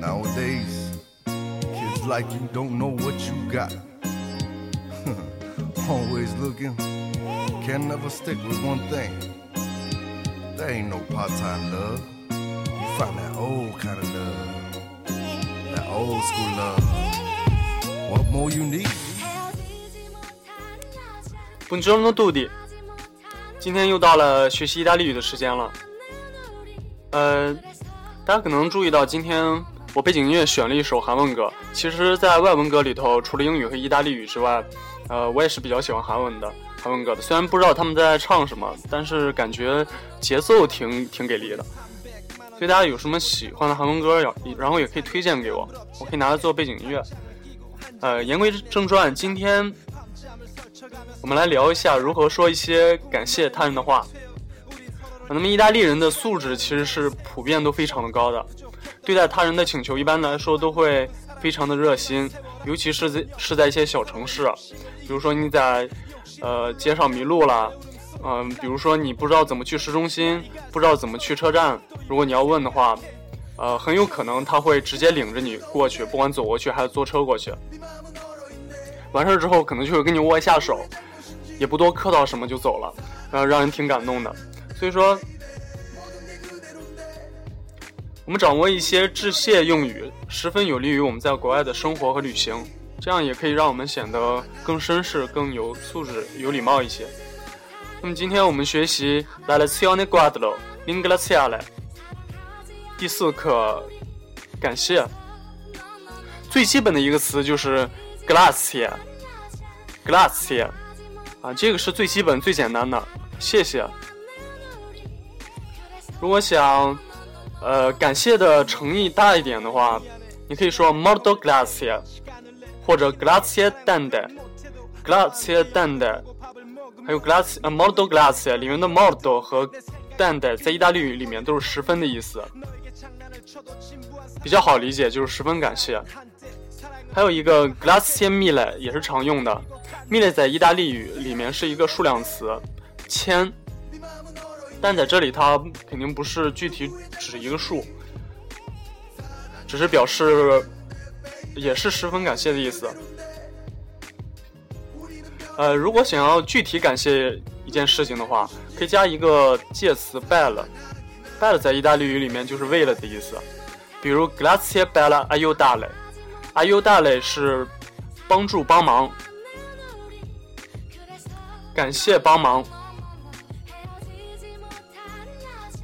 Nowadays, kids like you don't know what you got. Always looking, can never stick with one thing. There ain't no part time love. You find that old kind of love, that old school love. What more you need? Buongiorno tutti，今天又到了学习意大利语的时间了。呃，大家可能注意到，今天我背景音乐选了一首韩文歌。其实，在外文歌里头，除了英语和意大利语之外，呃，我也是比较喜欢韩文的韩文歌的。虽然不知道他们在唱什么，但是感觉节奏挺挺给力的。所以大家有什么喜欢的韩文歌，然后也可以推荐给我，我可以拿来做背景音乐。呃，言归正传，今天我们来聊一下如何说一些感谢他人的话。那么，意大利人的素质其实是普遍都非常的高的，对待他人的请求，一般来说都会非常的热心，尤其是在是在一些小城市，比如说你在呃街上迷路了，嗯，比如说你不知道怎么去市中心，不知道怎么去车站，如果你要问的话，呃，很有可能他会直接领着你过去，不管走过去还是坐车过去。完事儿之后，可能就会跟你握一下手，也不多客套什么就走了，然后让人挺感动的。所以说，我们掌握一些致谢用语，十分有利于我们在国外的生活和旅行。这样也可以让我们显得更绅士、更有素质、有礼貌一些。那么今天我们学习 La lezione quattro, ringraziare。第四课，感谢。最基本的一个词就是 grazie，grazie，啊，这个是最基本、最简单的，谢谢。如果想，呃，感谢的诚意大一点的话，你可以说 molto grazie，或者 grazie tante，grazie tante，还有 grazie 呃 molto grazie 里面的 molto 和 tante 在意大利语里面都是十分的意思，比较好理解，就是十分感谢。还有一个 grazie mille 也是常用的，mille 在意大利语里面是一个数量词，千。但在这里，它肯定不是具体指一个数，只是表示也是十分感谢的意思。呃，如果想要具体感谢一件事情的话，可以加一个介词 b e l l b e l l 在意大利语里面就是为了的意思。比如 grazie bella aiutare，aiutare 是帮助帮忙，感谢帮忙。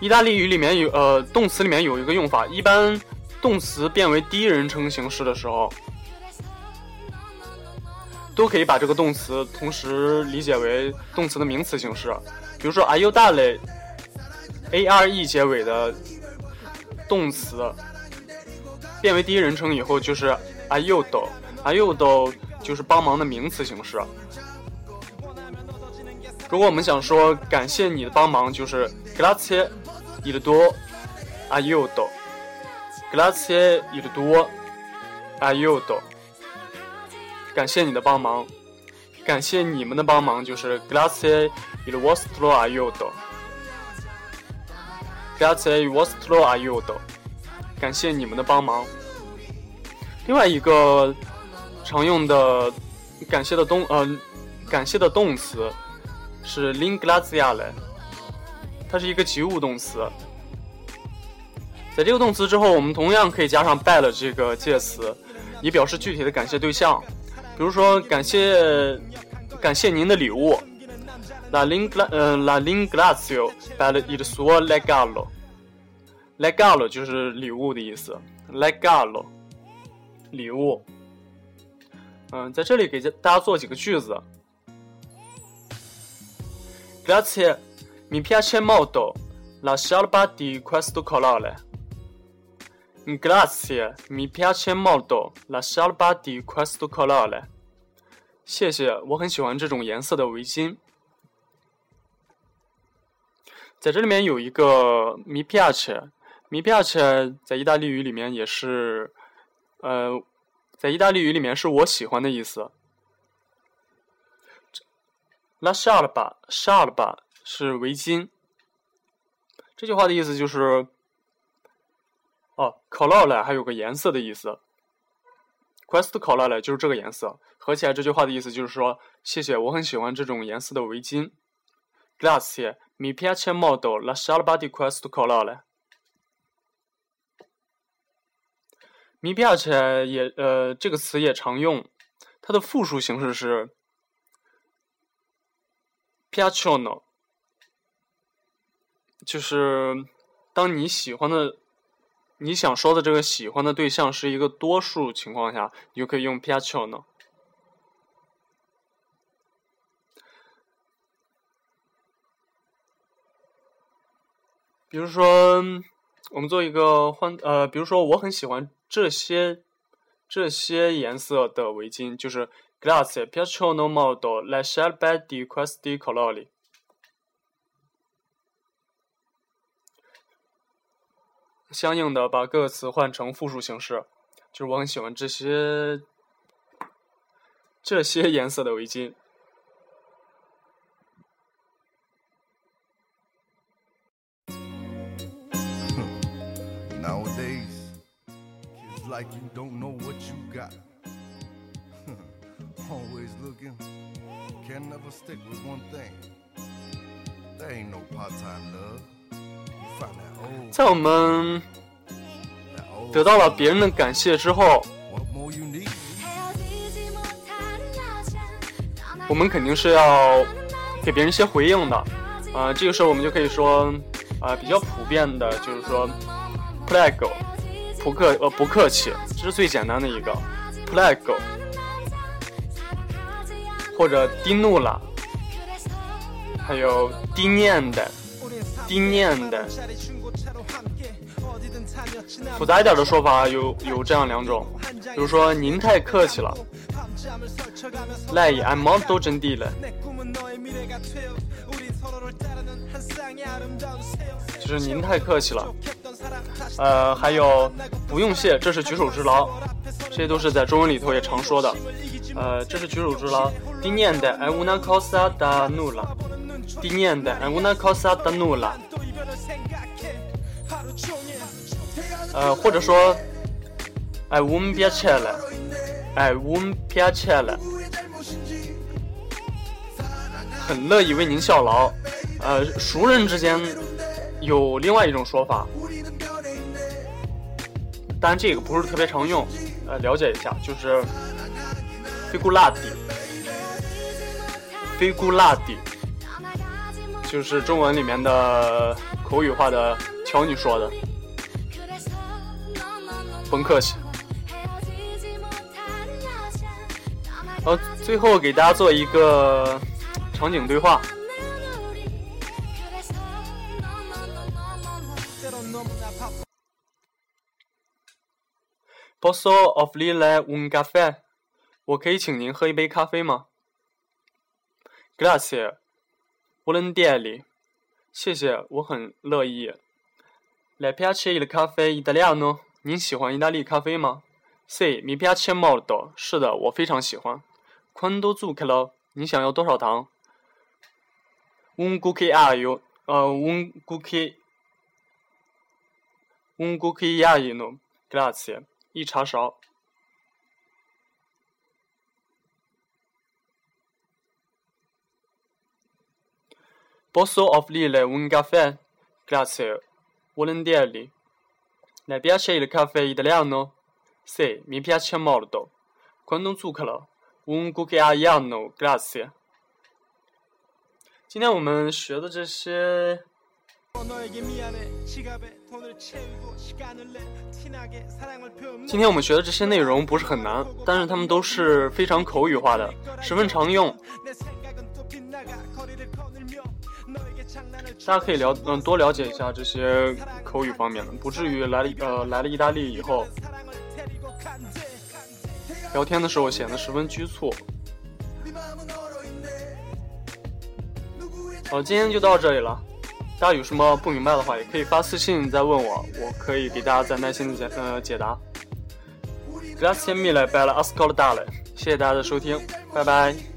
意大利语里面有呃动词里面有一个用法，一般动词变为第一人称形式的时候，都可以把这个动词同时理解为动词的名词形式。比如说 a r u d a l e a r e 结尾的动词变为第一人称以后就是 aiuto，aiuto 就是帮忙的名词形式。如果我们想说感谢你的帮忙，就是 grazie。Il tuo aiuto. Grazie il tuo aiuto. 感谢你的帮忙，感谢你们的帮忙，就是 Grazie il vostro aiuto. Grazie il vostro aiuto. 感谢你们的帮忙。另外一个常用的感谢的动呃感谢的动词是 ringrazia le.。它是一个及物动词，在这个动词之后，我们同样可以加上 “bell” 这个介词，以表示具体的感谢对象。比如说，感谢感谢您的礼物，la lingla 呃 la l i n g r a z i o per il suo legalo。legalo 就是礼物的意思，legalo 礼物。嗯，在这里给大家做几个句子，grazie。Mi piace molto la sciarpa di questo colore. Grazie, mi piace molto la sciarpa di questo colore. 谢谢，我很喜欢这种颜色的围巾。在这里面有一个 mi piace，mi piace 在意大利语里面也是，呃，在意大利语里面是我喜欢的意思。La sciarpa，sciarpa。是围巾。这句话的意思就是，哦，colore 还有个颜色的意思，quest colore 就是这个颜色。合起来这句话的意思就是说，谢谢，我很喜欢这种颜色的围巾。Grazie, mi piace molto la sciarpa di questo colore. Mi piace 也呃这个词也常用，它的复数形式是 piacciono，就是当你喜欢的、你想说的这个喜欢的对象是一个多数情况下，你就可以用 piacciono。比如说，我们做一个换呃，比如说我很喜欢这些这些颜色的围巾，就是 Grazie piacciono molto le sciarpe di questi colori。相应的，把各个词换成复数形式，就是我很喜欢这些这些颜色的围巾。like you don't know what you got. Always looking, can never stick with one thing. There ain't no part-time love. You find that. 在我们得到了别人的感谢之后?我们肯定是要给别人一些回应的。啊、这个时候我们就可以说，啊、比较普遍的就是说，plego，不客呃不客气，这是最简单的一个，plego，或者 di nulla，还有 di niente，di niente。复杂一点的说法有有这样两种，比如说您太客气了，lei è molto gentile，就是您太客气了。呃，还有不用谢，这是举手之劳，这些都是在中文里头也常说的。呃，这是举手之劳。Di niente è una cosa da nulla。Di niente è una cosa da nulla。呃，或者说，è un piacere，è un piacere，很乐意为您效劳。呃，熟人之间有另外一种说法，当然这个不是特别常用，呃，了解一下，就是 figurati，figurati，就是中文里面的口语化的瞧你说的，甭客气。好，最后给大家做一个场景对话。Posso offrire un caffè？我可以请您喝一杯咖啡吗？Grazie, volentieri。谢谢，我很乐意。Le piace il caffè italiano？您喜欢意大利咖啡吗？Sì, mi piace molto。是的，我非常喜欢。Quanto zucchero？你想要多少糖？Un cucchiaio，呃，un cucchi。Un cucchiaino, grazie。一茶勺。Posso offrire un caffè? Grazie. Volentieri. Le piace il caffè italiano? Sì, mi piace molto. Quanto zucchero? Un cucchiaiano, grazie. 今天我们学的这些，今天我们学的这些内容不是很难，但是他们都是非常口语化的，十分常用。大家可以了嗯多了解一下这些口语方面的不至于来了呃来了意大利以后。聊天的时候显得十分局促好今天就到这里了。大家有什么不明白的话也可以发私信再问我我可以给大家再耐心的解呃解答。Last time 来拜了阿斯考特大了谢谢大家的收听拜拜。